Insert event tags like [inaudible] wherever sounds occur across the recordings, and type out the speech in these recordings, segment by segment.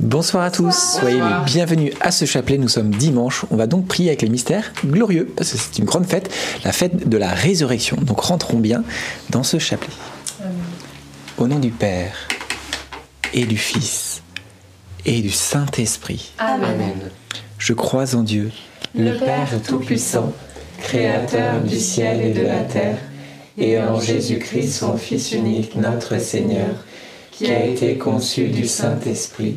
Bonsoir à tous, soyez les bienvenus à ce chapelet. Nous sommes dimanche. On va donc prier avec les mystères glorieux, parce que c'est une grande fête, la fête de la résurrection. Donc rentrons bien dans ce chapelet. Au nom du Père et du Fils et du Saint-Esprit. Amen. Je crois en Dieu, Le Père Tout-Puissant, Créateur du ciel et de la terre, et en Jésus-Christ, son Fils unique, notre Seigneur, qui a été conçu du Saint-Esprit,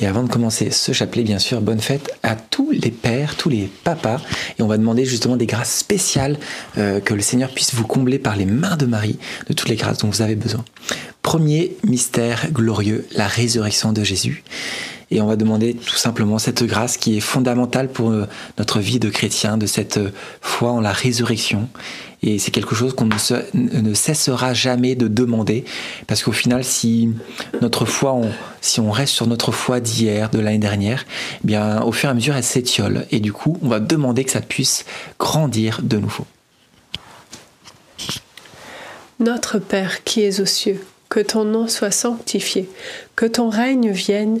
Et avant de commencer ce chapelet, bien sûr, bonne fête à tous les pères, tous les papas. Et on va demander justement des grâces spéciales, euh, que le Seigneur puisse vous combler par les mains de Marie de toutes les grâces dont vous avez besoin. Premier mystère glorieux, la résurrection de Jésus. Et on va demander tout simplement cette grâce qui est fondamentale pour euh, notre vie de chrétien, de cette euh, foi en la résurrection. Et c'est quelque chose qu'on ne, se- ne cessera jamais de demander, parce qu'au final, si notre foi, on- si on reste sur notre foi d'hier, de l'année dernière, eh bien, au fur et à mesure, elle s'étiole. Et du coup, on va demander que ça puisse grandir de nouveau. Notre Père qui es aux cieux, que ton nom soit sanctifié, que ton règne vienne,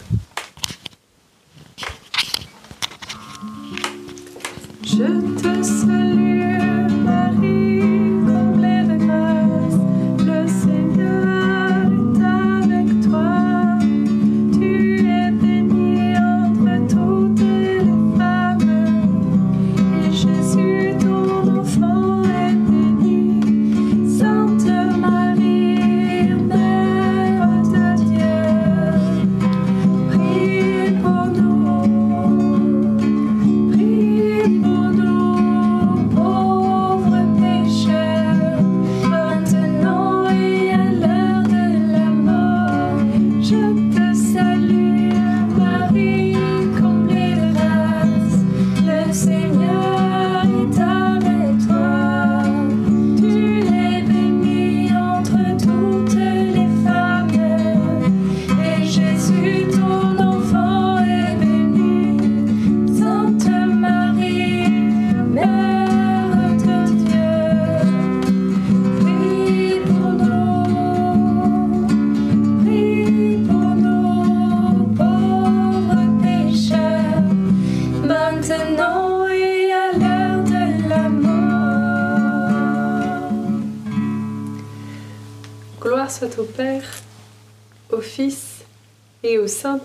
Je te salue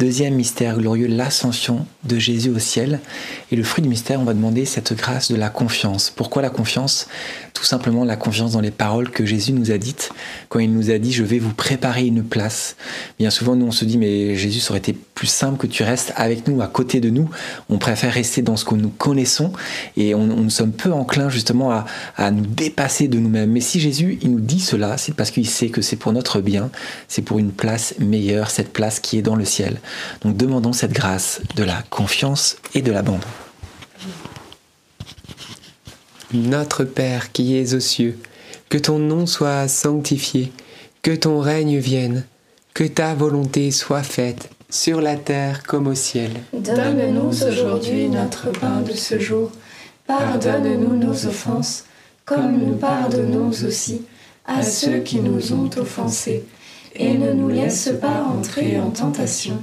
Deuxième mystère glorieux, l'ascension de Jésus au ciel. Et le fruit du mystère, on va demander cette grâce de la confiance. Pourquoi la confiance? Tout simplement la confiance dans les paroles que Jésus nous a dites quand il nous a dit je vais vous préparer une place. Bien souvent, nous on se dit mais Jésus, ça aurait été plus simple que tu restes avec nous, à côté de nous. On préfère rester dans ce que nous connaissons et on, nous sommes peu enclins justement à, à nous dépasser de nous-mêmes. Mais si Jésus, il nous dit cela, c'est parce qu'il sait que c'est pour notre bien, c'est pour une place meilleure, cette place qui est dans le ciel. Donc demandons cette grâce de la confiance et de l'abandon. Notre Père qui es aux cieux, que ton nom soit sanctifié, que ton règne vienne, que ta volonté soit faite sur la terre comme au ciel. Donne-nous aujourd'hui notre pain de ce jour. Pardonne-nous nos offenses, comme nous pardonnons aussi à ceux qui nous ont offensés. Et ne nous laisse pas entrer en tentation,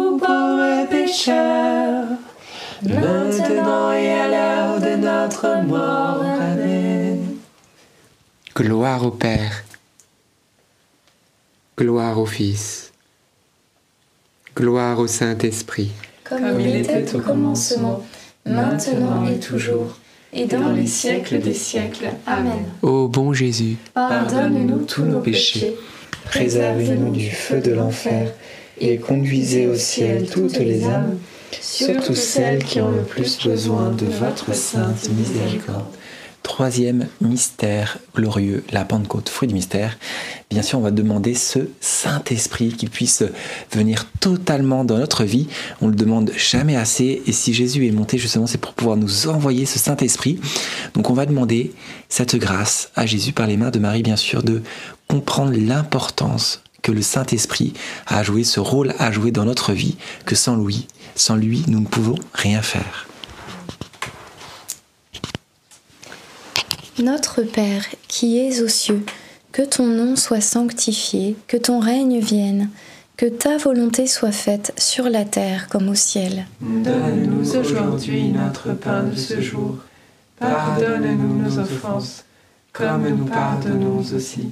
pécheurs, maintenant et à l'heure de notre mort. Amen. Gloire au Père, gloire au Fils, gloire au Saint-Esprit. Comme il était au commencement, maintenant et toujours, et dans les siècles des siècles. Amen. Ô bon Jésus, Pardonne-nous tous nos péchés, Préservez-nous du feu de l'enfer et conduisez au ciel toutes les âmes, surtout celles qui ont le plus besoin de votre sainte miséricorde. Troisième mystère glorieux, la Pentecôte, fruit du mystère. Bien sûr, on va demander ce Saint-Esprit qui puisse venir totalement dans notre vie. On le demande jamais assez. Et si Jésus est monté, justement, c'est pour pouvoir nous envoyer ce Saint-Esprit. Donc, on va demander cette grâce à Jésus par les mains de Marie, bien sûr, de comprendre l'importance que le Saint-Esprit a joué, ce rôle à jouer dans notre vie, que sans lui, sans lui, nous ne pouvons rien faire. Notre Père, qui es aux cieux, que ton nom soit sanctifié, que ton règne vienne, que ta volonté soit faite sur la terre comme au ciel. Donne-nous aujourd'hui notre pain de ce jour. Pardonne-nous nos offenses, comme nous pardonnons aussi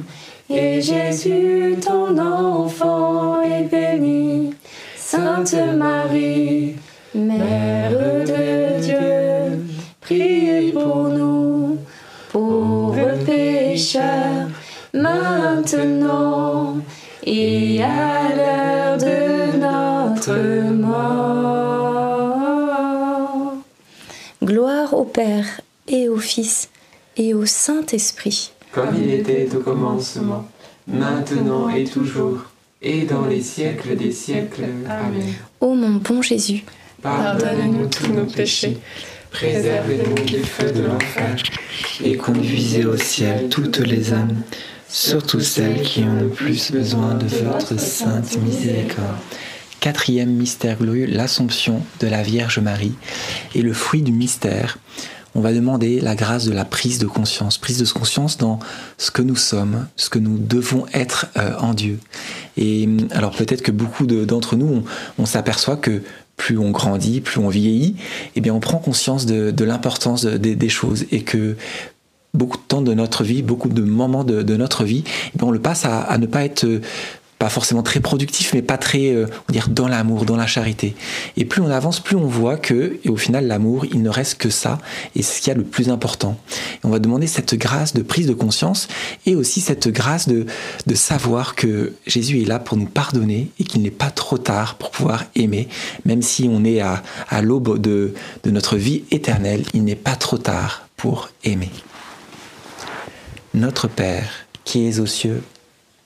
et Jésus, ton enfant, est béni. Sainte Marie, Mère de Dieu, priez pour nous, pauvres pécheurs, maintenant et à l'heure de notre mort. Gloire au Père et au Fils et au Saint-Esprit. Comme il était au commencement, maintenant et toujours, et dans les siècles des siècles. Amen. Ô mon bon Jésus, Pardonne-nous tous nos péchés, préservez-nous du feu de l'enfer, et conduisez au ciel toutes les âmes, surtout celles qui ont le plus besoin de votre sainte miséricorde. Quatrième mystère glorieux, l'Assomption de la Vierge Marie. Et le fruit du mystère, on va demander la grâce de la prise de conscience, prise de conscience dans ce que nous sommes, ce que nous devons être euh, en Dieu. Et alors peut-être que beaucoup de- d'entre nous, on, on s'aperçoit que plus on grandit, plus on vieillit, eh bien on prend conscience de, l'importance de- des- choses et que beaucoup de temps de notre vie, beaucoup de moments de, notre vie, eh on le passe à, à ne pas être euh, pas forcément très productif, mais pas très, euh, on dire, dans l'amour, dans la charité. Et plus on avance, plus on voit que, et au final, l'amour, il ne reste que ça, et c'est ce qu'il y a le plus important. Et on va demander cette grâce de prise de conscience, et aussi cette grâce de, de savoir que Jésus est là pour nous pardonner, et qu'il n'est pas trop tard pour pouvoir aimer, même si on est à, à l'aube de, de notre vie éternelle, il n'est pas trop tard pour aimer. Notre Père, qui es aux cieux,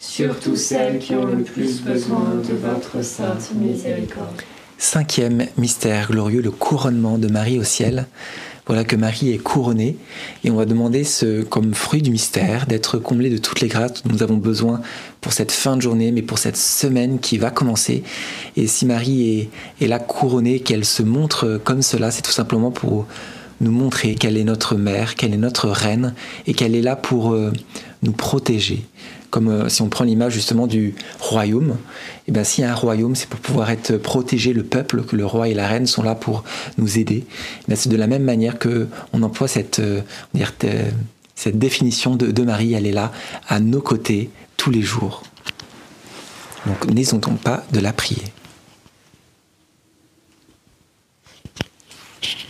surtout celles qui ont le plus besoin de votre sainte miséricorde. Cinquième mystère glorieux, le couronnement de Marie au ciel. Voilà que Marie est couronnée et on va demander ce, comme fruit du mystère d'être comblé de toutes les grâces dont nous avons besoin pour cette fin de journée, mais pour cette semaine qui va commencer. Et si Marie est, est là couronnée, qu'elle se montre comme cela, c'est tout simplement pour nous montrer qu'elle est notre mère, qu'elle est notre reine et qu'elle est là pour euh, nous protéger. Comme euh, si on prend l'image justement du royaume, et bien s'il y a un royaume, c'est pour pouvoir être protégé, le peuple, que le roi et la reine sont là pour nous aider. Eh bien, c'est de la même manière que on emploie cette, euh, définition de, de Marie, elle est là à nos côtés tous les jours. Donc n'hésitons pas de la prier.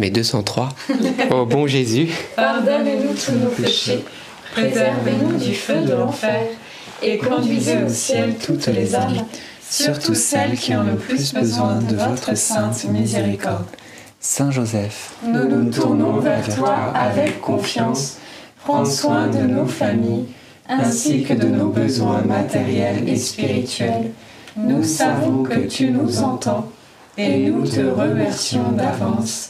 Amen. Jamais 203. Ô bon Jésus, Pardonnez-nous tous nos péchés, préservez-nous du feu de l'enfer, et conduisez au ciel toutes les âmes, surtout celles qui ont le plus besoin de votre sainte miséricorde. Saint Joseph, Nous nous tournons vers toi avec confiance. Prends soin de nos familles, ainsi que de nos besoins matériels et spirituels. Nous savons que tu nous entends, et nous te remercions d'avance.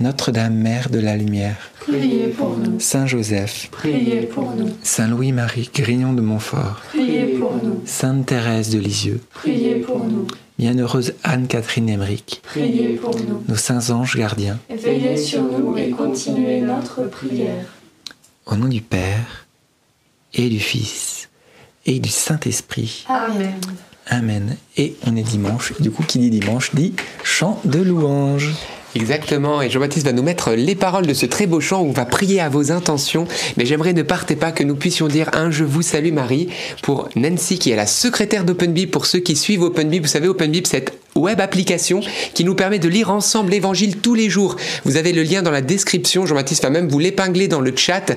Notre-Dame, Mère de la Lumière, Priez pour nous, Saint Joseph, priez pour nous, Saint Louis-Marie Grignon de Montfort, priez pour nous, Sainte Thérèse de Lisieux, priez pour nous, Bienheureuse Anne-Catherine Emmerich, priez pour nous. nos saints anges gardiens, Veillez sur nous et continuez notre prière. au nom du Père et du Fils et du Saint-Esprit. Amen. Amen. Et on est dimanche, du coup, qui dit dimanche dit chant de louange. Exactement, et Jean-Baptiste va nous mettre les paroles de ce très beau chant où on va prier à vos intentions. Mais j'aimerais ne partez pas que nous puissions dire un Je vous salue Marie pour Nancy qui est la secrétaire d'OpenBib pour ceux qui suivent OpenBib. Vous savez, OpenBib, cette web application qui nous permet de lire ensemble l'évangile tous les jours. Vous avez le lien dans la description. Jean-Baptiste va même vous l'épingler dans le chat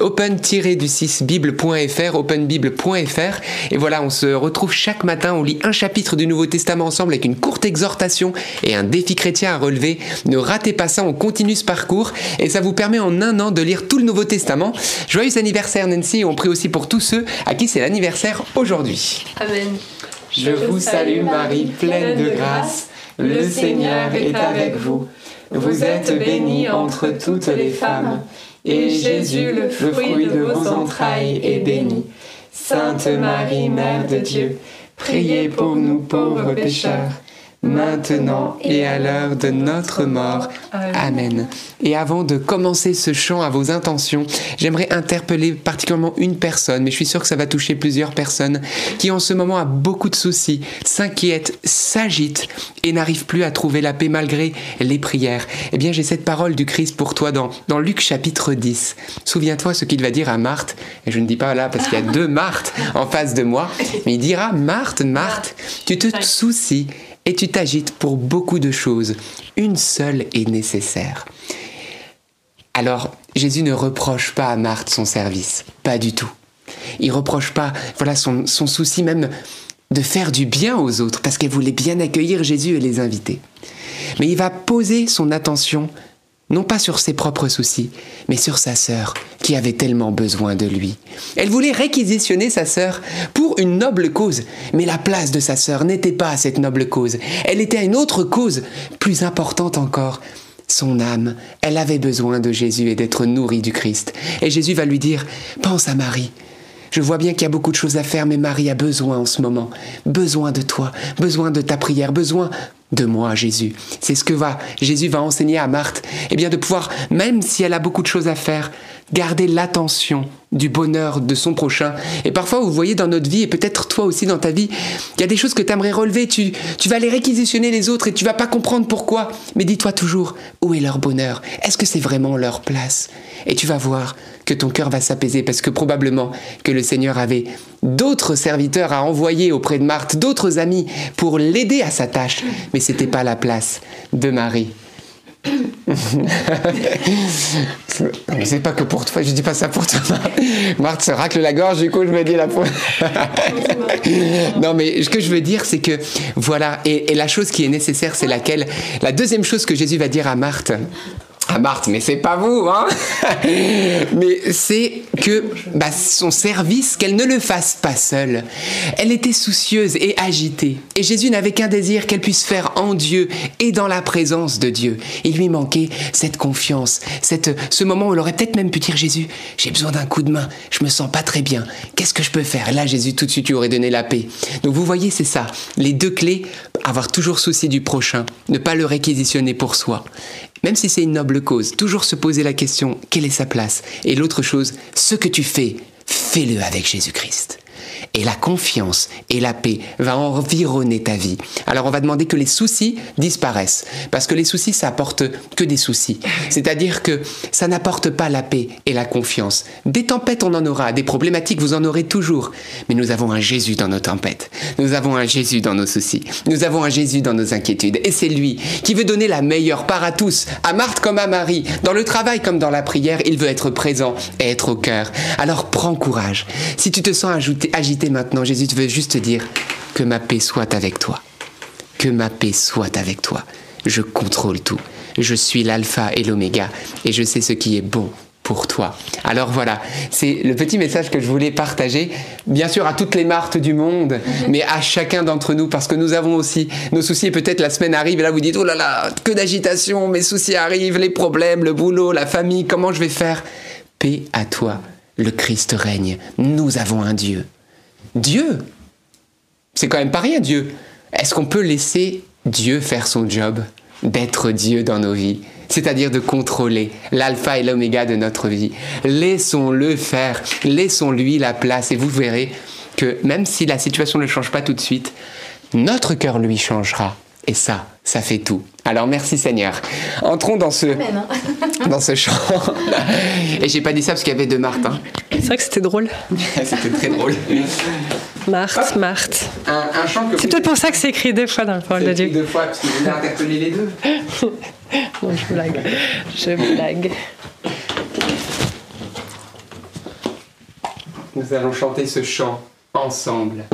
open-du6bible.fr, openbible.fr. Et voilà, on se retrouve chaque matin, on lit un chapitre du Nouveau Testament ensemble avec une courte exhortation et un défi chrétien à relever. Ne ratez pas ça, on continue ce parcours et ça vous permet en un an de lire tout le Nouveau Testament. Joyeux anniversaire Nancy et on prie aussi pour tous ceux à qui c'est l'anniversaire aujourd'hui. Amen. Je vous salue Marie, pleine de grâce. Le Seigneur est avec vous. Vous êtes bénie entre toutes les femmes. Et Jésus, le fruit de vos entrailles, est béni. Sainte Marie, Mère de Dieu, priez pour nous pauvres pécheurs, maintenant et à l'heure de notre mort. Amen. Et avant de commencer ce chant à vos intentions, j'aimerais interpeller particulièrement une personne, mais je suis sûr que ça va toucher plusieurs personnes, qui en ce moment a beaucoup de soucis, s'inquiète, s'agite et n'arrive plus à trouver la paix malgré les prières. Eh bien, j'ai cette parole du Christ pour toi dans, dans Luc chapitre 10. Souviens-toi ce qu'il va dire à Marthe, et je ne dis pas là parce qu'il y a deux Marthes en face de moi, mais il dira, Marthe, Marthe, tu te soucies et tu t'agites pour beaucoup de choses. Une seule est nécessaire. Alors, Jésus ne reproche pas à Marthe son service, pas du tout. Il reproche pas, voilà, son, son souci même de faire du bien aux autres, parce qu'elle voulait bien accueillir Jésus et les inviter. Mais il va poser son attention, non pas sur ses propres soucis, mais sur sa sœur, qui avait tellement besoin de lui. Elle voulait réquisitionner sa sœur pour une noble cause, mais la place de sa sœur n'était pas à cette noble cause. Elle était à une autre cause, plus importante encore, son âme, elle avait besoin de Jésus et d'être nourrie du Christ. Et Jésus va lui dire, pense à Marie. Je vois bien qu'il y a beaucoup de choses à faire, mais Marie a besoin en ce moment. Besoin de toi, besoin de ta prière, besoin de moi, Jésus. C'est ce que va, Jésus va enseigner à Marthe. Eh bien, de pouvoir, même si elle a beaucoup de choses à faire, garder l'attention du bonheur de son prochain. Et parfois, vous voyez dans notre vie, et peut-être toi aussi dans ta vie, il y a des choses que tu aimerais relever, tu, tu vas les réquisitionner les autres et tu vas pas comprendre pourquoi. Mais dis-toi toujours, où est leur bonheur? Est-ce que c'est vraiment leur place? Et tu vas voir que ton cœur va s'apaiser parce que probablement que le Seigneur avait d'autres serviteurs à envoyer auprès de Marthe, d'autres amis pour l'aider à sa tâche. Mais c'était pas la place de Marie. [laughs] c'est pas que pour toi, je dis pas ça pour toi. Marthe se racle la gorge, du coup je me dis la [laughs] non mais ce que je veux dire c'est que voilà, et, et la chose qui est nécessaire c'est laquelle? La deuxième chose que Jésus va dire à Marthe, Ah Marthe, mais c'est pas vous, hein [laughs] Mais c'est que bah, son service, qu'elle ne le fasse pas seule. Elle était soucieuse et agitée. Et Jésus n'avait qu'un désir qu'elle puisse faire en Dieu et dans la présence de Dieu. Il lui manquait cette confiance, cette, ce moment où elle aurait peut-être même pu dire Jésus, j'ai besoin d'un coup de main, je me sens pas très bien, qu'est-ce que je peux faire? Là, Jésus, tout de suite, lui aurait donné la paix. Donc vous voyez, c'est ça, les deux clés, avoir toujours souci du prochain, ne pas le réquisitionner pour soi même si c'est une noble cause, toujours se poser la question, quelle est sa place? Et l'autre chose, ce que tu fais, fais-le avec Jésus-Christ et la confiance et la paix va environner ta vie. Alors on va demander que les soucis disparaissent parce que les soucis ça apporte que des soucis. C'est-à-dire que ça n'apporte pas la paix et la confiance. Des tempêtes on en aura, des problématiques vous en aurez toujours, mais nous avons un Jésus dans nos tempêtes. Nous avons un Jésus dans nos soucis. Nous avons un Jésus dans nos inquiétudes et c'est lui qui veut donner la meilleure part à tous, à Marthe comme à Marie, dans le travail comme dans la prière, il veut être présent et être au cœur. Alors prends courage. Si tu te sens agité maintenant, Jésus veut juste te dire que ma paix soit avec toi. Que ma paix soit avec toi. Je contrôle tout. Je suis l'alpha et l'oméga et je sais ce qui est bon pour toi. Alors voilà, c'est le petit message que je voulais partager, bien sûr à toutes les martes du monde, mhm. mais à chacun d'entre nous, parce que nous avons aussi nos soucis, peut-être la semaine arrive, et là vous dites, oh là là, que d'agitation, mes soucis arrivent, les problèmes, le boulot, la famille, comment je vais faire? Paix à toi, le Christ règne, nous avons un Dieu Dieu. C'est quand même pas rien, Dieu. Est-ce qu'on peut laisser Dieu faire son job d'être Dieu dans nos vies c'est-à-dire de contrôler l'alpha et l'oméga de notre vie? Laissons-le faire, laissons-lui la place et vous verrez que même si la situation ne change pas tout de suite, notre cœur lui changera. Et ça, ça fait tout. Alors merci Seigneur. Entrons dans ce, hein. [laughs] dans ce chant. [laughs] Et j'ai pas dit ça parce qu'il y avait deux Marthe. Hein. C'est vrai que c'était drôle. [laughs] c'était très drôle. Marthe, Marthe. Un, chant C'est peut-être pour ça que c'est écrit deux fois dans le parole de Dieu. Deux fois, parce que vous interpellé les deux. non, je blague. Je blague. Nous allons chanter ce chant ensemble.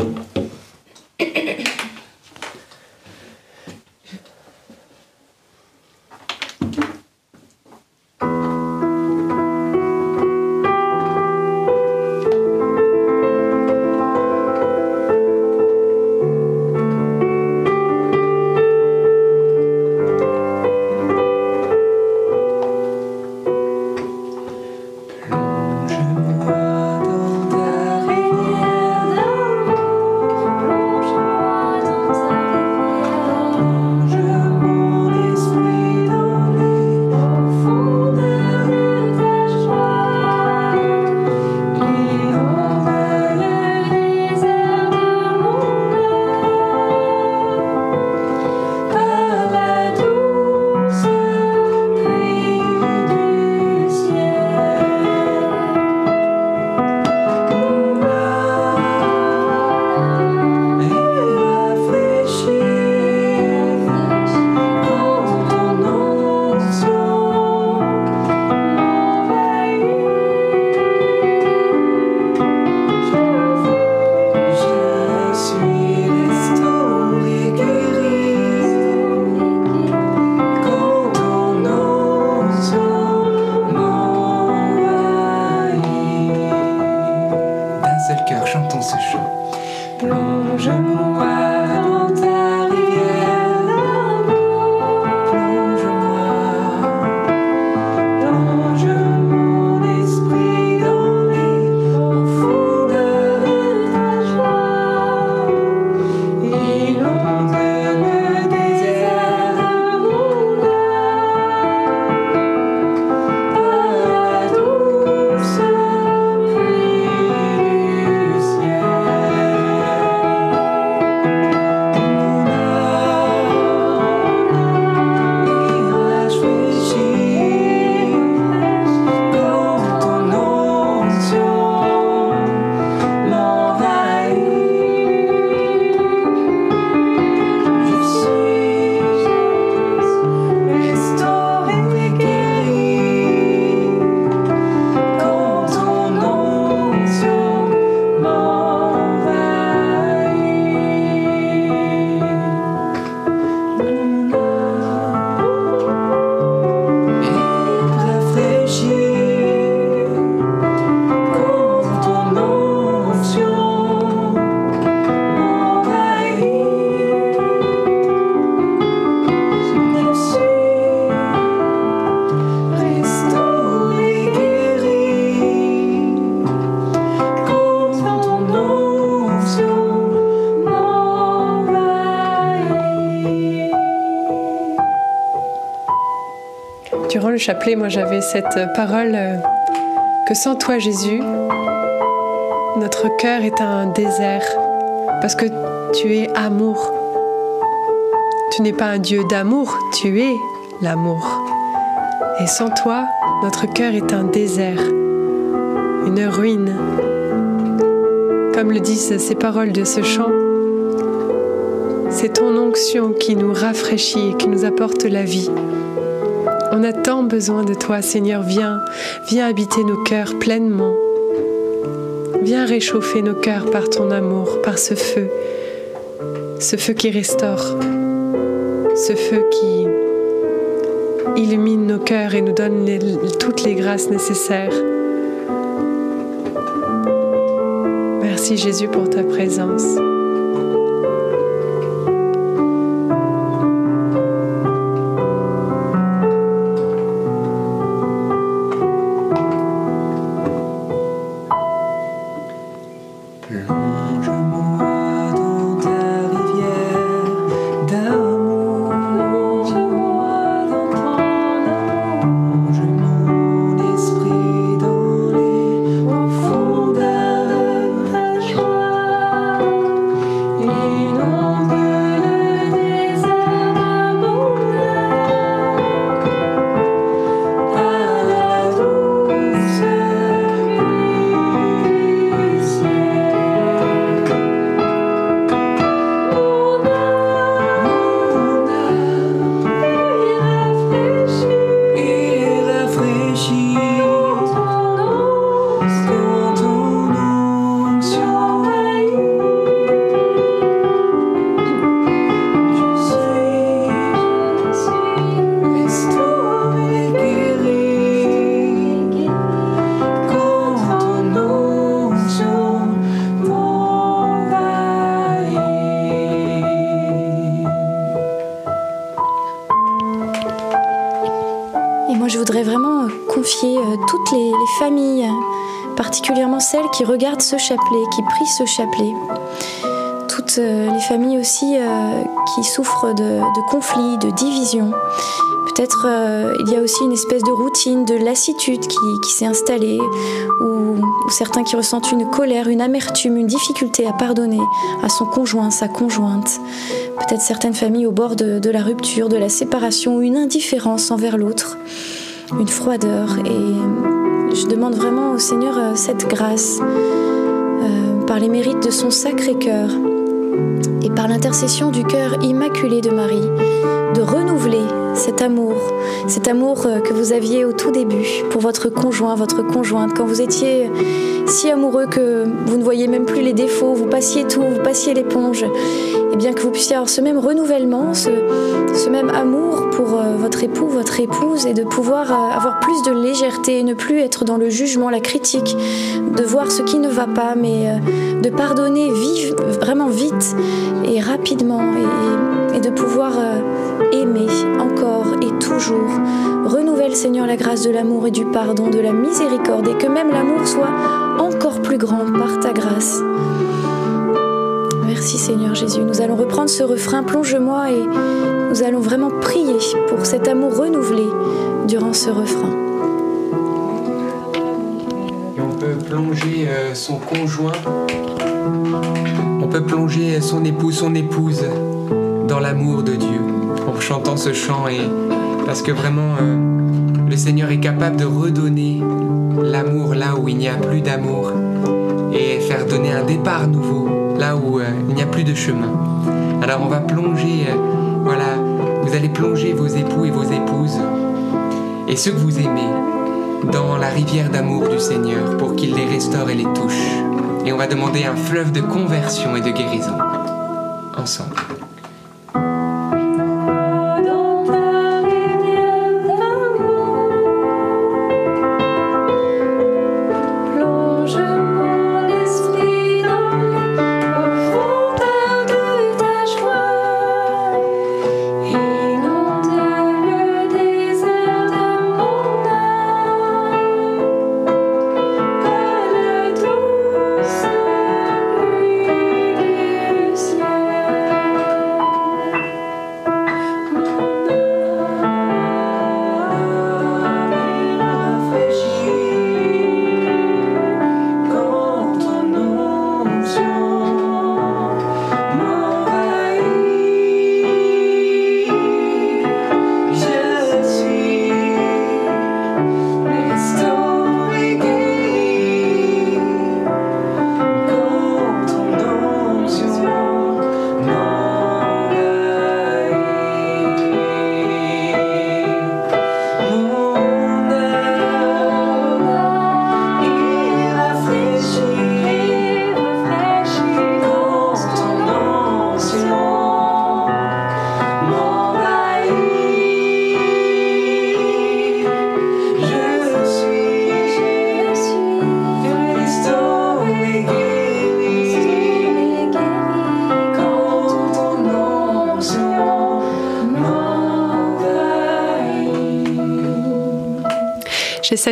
Chapelet, moi j'avais cette parole euh, que sans toi Jésus, notre cœur est un désert parce que tu es amour. Tu n'es pas un Dieu d'amour, tu es l'amour. Et sans toi, notre cœur est un désert, une ruine. Comme le disent ces paroles de ce chant, c'est ton onction qui nous rafraîchit et qui nous apporte la vie. Besoin de toi, Seigneur. Viens, viens habiter nos cœurs pleinement. Viens réchauffer nos cœurs par ton amour, par ce feu, ce feu qui restaure, ce feu qui illumine nos cœurs et nous donne toutes les grâces nécessaires. Merci Jésus pour ta présence. 你沉默 qui regardent ce chapelet, qui prient ce chapelet. Toutes euh, les familles aussi euh, qui souffrent de, conflits, de divisions. Peut-être euh, il y a aussi une espèce de routine, de lassitude qui, s'est installée, ou, certains qui ressentent une colère, une amertume, une difficulté à pardonner à son conjoint, sa conjointe. Peut-être certaines familles au bord de, de la rupture, de la séparation, ou une indifférence envers l'autre, une froideur. Et je demande vraiment au Seigneur euh, cette grâce euh, par les mérites de son sacré cœur et par l'intercession du cœur immaculé de Marie, de renouveler cet amour, cet amour euh, que vous aviez au tout début pour votre conjoint, votre conjointe, quand vous étiez si amoureux que vous ne voyez même plus les défauts, vous passiez tout, vous passiez l'éponge, et bien que vous puissiez avoir ce même renouvellement, ce, même amour pour euh, votre époux, votre épouse, et de pouvoir euh, avoir plus de légèreté, et ne plus être dans le jugement, la critique, de voir ce qui ne va pas, mais de pardonner vive, vraiment vite et rapidement, et, de pouvoir aimer encore et toujours. Renouvelle Seigneur la grâce de l'amour et du pardon, de la miséricorde, et que même l'amour soit encore plus grand par ta grâce. Merci Seigneur Jésus. Nous allons reprendre ce refrain, plonge-moi, et nous allons vraiment prier pour cet amour renouvelé durant ce refrain. on peut plonger euh, son conjoint, on peut plonger son époux, son épouse dans l'amour de Dieu en chantant ce chant et parce que vraiment euh, le Seigneur est capable de redonner l'amour là où il n'y a plus d'amour et faire donner un départ nouveau là où euh, il n'y a plus de chemin. Alors on va plonger, euh, voilà, vous allez plonger vos époux et vos épouses et ceux que vous aimez dans la rivière d'amour du Seigneur pour qu'il les restaure et les touche. Et on va demander un fleuve de conversion et de guérison ensemble.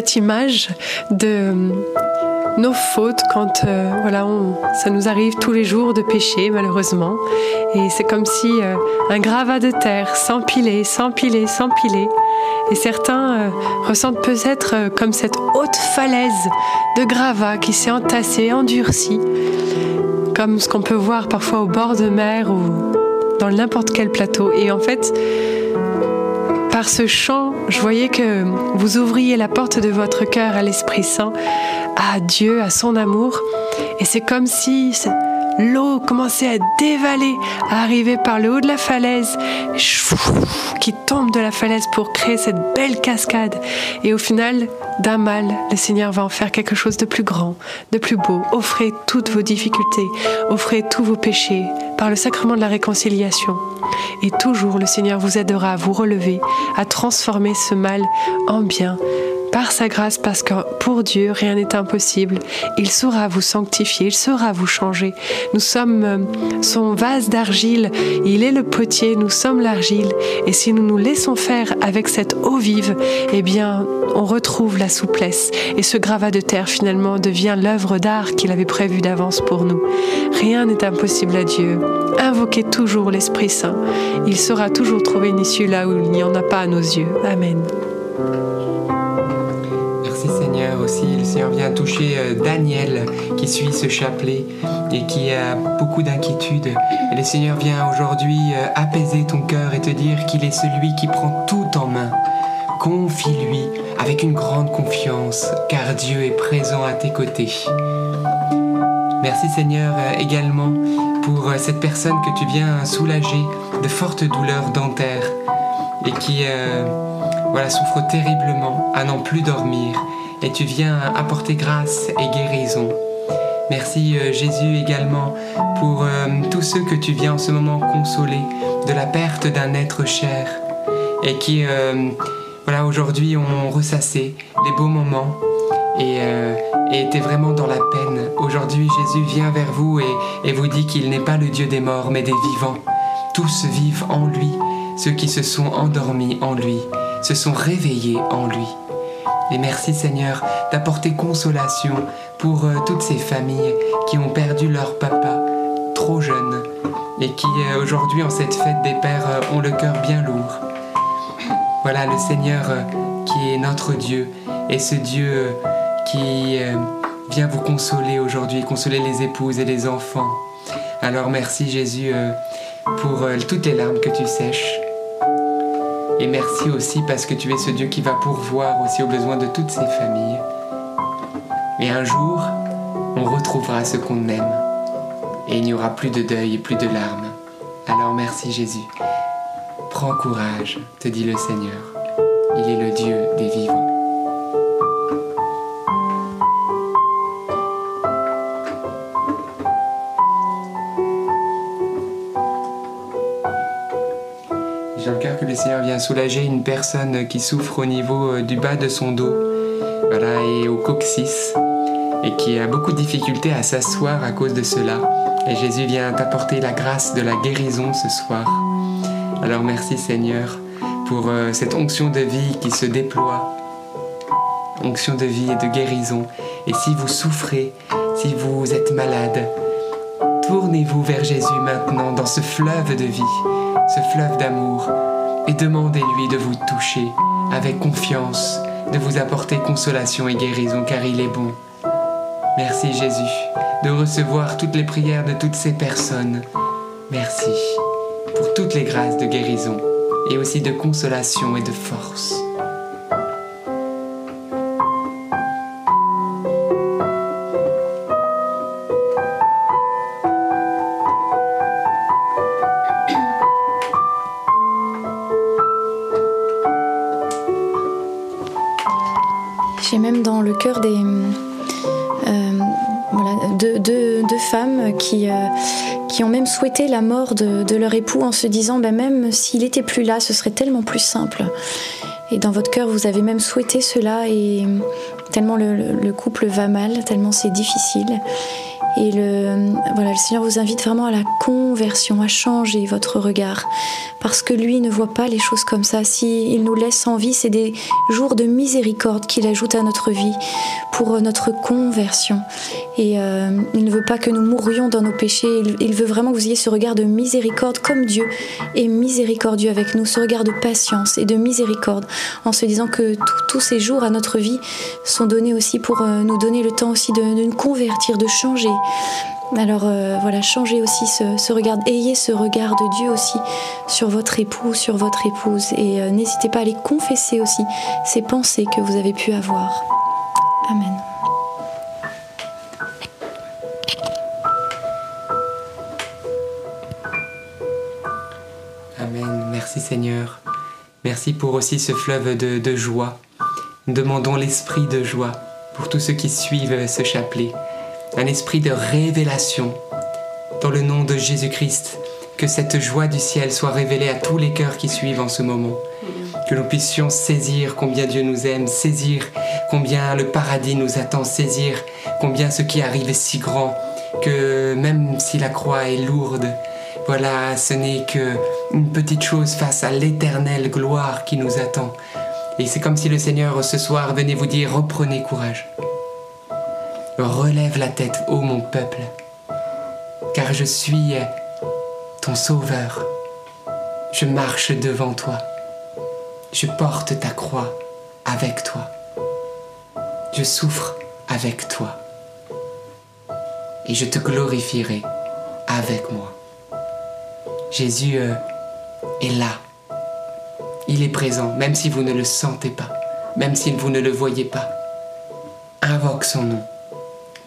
Cette image de nos fautes quand euh, voilà, ça nous arrive tous les jours de pécher malheureusement. Et c'est comme si euh, un gravat de terre s'empilait, s'empilait, s'empilait. Et certains euh, ressentent peut-être comme cette haute falaise de gravats qui s'est entassée, endurcie, comme ce qu'on peut voir parfois au bord de mer ou dans n'importe quel plateau. Et en fait, par ce chant, je voyais que vous ouvriez la porte de votre cœur à l'Esprit Saint, à Dieu, à son amour. Et c'est comme si l'eau commençait à dévaler, à arriver par le haut de la falaise, qui tombe de la falaise pour créer cette belle cascade. Et au final, d'un mal, le Seigneur va en faire quelque chose de plus grand, de plus beau. Offrez toutes vos difficultés, offrez tous vos péchés par le sacrement de la réconciliation. Et toujours, le Seigneur vous aidera à vous relever, à transformer ce mal en bien par sa grâce, parce que pour Dieu, rien n'est impossible. Il saura vous sanctifier, il saura vous changer. Nous sommes euh, son vase d'argile, il est le potier, nous sommes l'argile. Et si nous nous laissons faire avec cette eau vive, eh bien, on retrouve la souplesse. Et ce gravat de terre, finalement, devient l'œuvre d'art qu'il avait prévue d'avance pour nous. Rien n'est impossible à Dieu. Invoquez toujours l'Esprit Saint. Il saura toujours trouver une issue là où il n'y en a pas à nos yeux. Amen aussi. Le Seigneur vient toucher euh, Daniel qui suit ce chapelet et qui a beaucoup d'inquiétudes. Le Seigneur vient aujourd'hui euh, apaiser ton cœur et te dire qu'il est celui qui prend tout en main. Confie-lui avec une grande confiance, car Dieu est présent à tes côtés. Merci Seigneur euh, également pour cette personne que tu viens soulager de fortes douleurs dentaires et qui voilà, souffre terriblement à n'en plus dormir et tu viens apporter grâce et guérison. Merci euh, Jésus également pour euh, tous ceux que tu viens en ce moment consoler de la perte d'un être cher et qui euh, voilà aujourd'hui ont ressassé les beaux moments et, étaient vraiment dans la peine. Aujourd'hui Jésus vient vers vous et vous dit qu'il n'est pas le Dieu des morts mais des vivants. Tous vivent en lui, ceux qui se sont endormis en lui, se sont réveillés en lui. Et merci Seigneur d'apporter consolation pour euh, toutes ces familles qui ont perdu leur papa trop jeune et qui euh, aujourd'hui en cette fête des pères euh, ont le cœur bien lourd. Voilà le Seigneur qui est notre Dieu et ce Dieu qui vient vous consoler aujourd'hui, consoler les épouses et les enfants. Alors merci Jésus pour toutes les larmes que tu sèches. Et merci aussi parce que tu es ce Dieu qui va pourvoir aussi aux besoins de toutes ces familles. Et un jour, on retrouvera ce qu'on aime. Et il n'y aura plus de deuil et plus de larmes. Alors merci Jésus. Prends courage, te dit le Seigneur. Il est le Dieu des vivants. Soulager une personne qui souffre au niveau euh, du bas de son dos, voilà, et au coccyx, et qui a beaucoup de difficultés à s'asseoir à cause de cela. Et Jésus vient t'apporter la grâce de la guérison ce soir. Alors merci Seigneur pour euh, cette onction de vie qui se déploie, onction de vie et de guérison. Et si vous souffrez, si vous êtes malade, tournez-vous vers Jésus maintenant dans ce fleuve de vie, ce fleuve d'amour et demandez-lui de vous toucher avec confiance, de vous apporter consolation et guérison car il est bon. Merci Jésus de recevoir toutes les prières de toutes ces personnes. Merci pour toutes les grâces de guérison et aussi de consolation et de force. Qui ont même souhaité la mort de, leur époux en se disant bah, même s'il était plus là, ce serait tellement plus simple. Et dans votre cœur, vous avez même souhaité cela et tellement le, couple va mal, tellement c'est difficile. Et le, voilà, le Seigneur vous invite vraiment à la conversion, à changer votre regard. Parce que lui ne voit pas les choses comme ça. S'il il nous laisse en vie, c'est des jours de miséricorde qu'il ajoute à notre vie pour notre conversion. Et euh, il ne veut pas que nous mourions dans nos péchés. Il, veut vraiment que vous ayez ce regard de miséricorde comme Dieu est miséricordieux avec nous, ce regard de patience et de miséricorde en se disant que tous ces jours à notre vie sont donnés aussi pour euh, nous donner le temps aussi de nous convertir, de changer. Alors euh, voilà, changez aussi ce, regard, ayez ce regard de Dieu aussi sur votre époux, sur votre épouse, et euh, n'hésitez pas à les confesser aussi ces pensées que vous avez pu avoir. Amen. Amen. Merci Seigneur. Merci pour aussi ce fleuve de, de joie. Demandons l'esprit de joie pour tous ceux qui suivent ce chapelet un esprit de révélation. Dans le nom de Jésus-Christ, que cette joie du ciel soit révélée à tous les cœurs qui suivent en ce moment. Que nous puissions saisir combien Dieu nous aime, saisir combien le paradis nous attend, saisir combien ce qui arrive est si grand, que même si la croix est lourde, voilà, ce n'est que une petite chose face à l'éternelle gloire qui nous attend. Et c'est comme si le Seigneur ce soir venait vous dire reprenez courage. Relève la tête, ô mon peuple, car je suis ton sauveur. Je marche devant toi. Je porte ta croix avec toi. Je souffre avec toi. Et je te glorifierai avec moi. Jésus est là. Il est présent, même si vous ne le sentez pas, même si vous ne le voyez pas. Invoque son nom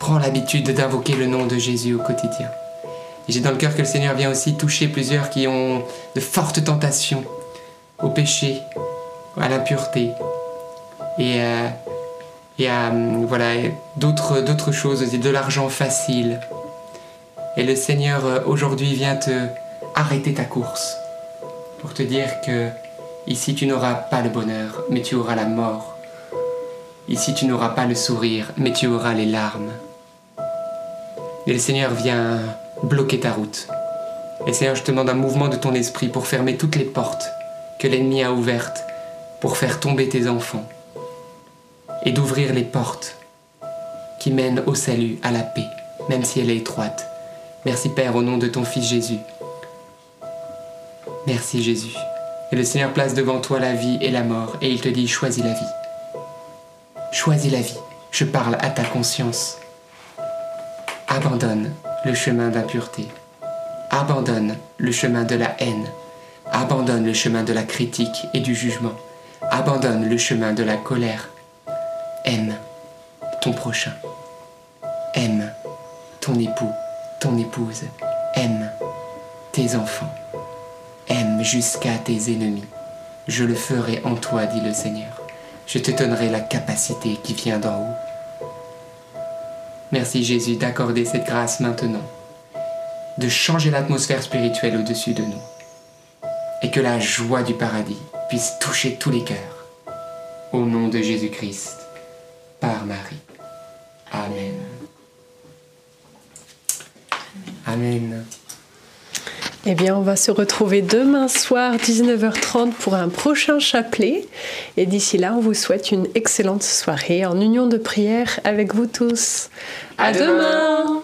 prends l'habitude d'invoquer le nom de Jésus au quotidien. J'ai dans le cœur que le Seigneur vient aussi toucher plusieurs qui ont de fortes tentations au péché, à l'impureté et, à, et à voilà d'autres d'autres choses, de l'argent facile. Et le Seigneur euh, aujourd'hui vient te arrêter ta course pour te dire que ici tu n'auras pas le bonheur, mais tu auras la mort. Ici tu n'auras pas le sourire, mais tu auras les larmes. Et le Seigneur vient bloquer ta route. Et Seigneur, je te demande un mouvement de ton esprit pour fermer toutes les portes que l'ennemi a ouvertes pour faire tomber tes enfants. Et d'ouvrir les portes qui mènent au salut, à la paix, même si elle est étroite. Merci Père, au nom de ton Fils Jésus. Merci Jésus. Et le Seigneur place devant toi la vie et la mort, et il te dit, choisis la vie. Choisis la vie. Je parle à ta conscience. Abandonne le chemin d'impureté. Abandonne le chemin de la haine. Abandonne le chemin de la critique et du jugement. Abandonne le chemin de la colère. Aime ton prochain. Aime ton époux, ton épouse. Aime tes enfants. Aime jusqu'à tes ennemis. Je le ferai en toi, dit le Seigneur. Je te donnerai la capacité qui vient d'en haut. Merci Jésus d'accorder cette grâce maintenant, de changer l'atmosphère spirituelle au-dessus de nous, et que la joie du paradis puisse toucher tous les cœurs. Au nom de Jésus-Christ, par Marie. Amen. Amen. Eh bien, on va se retrouver demain soir, 19h30, pour un prochain chapelet. Et d'ici là, on vous souhaite une excellente soirée en union de prière avec vous tous. À, demain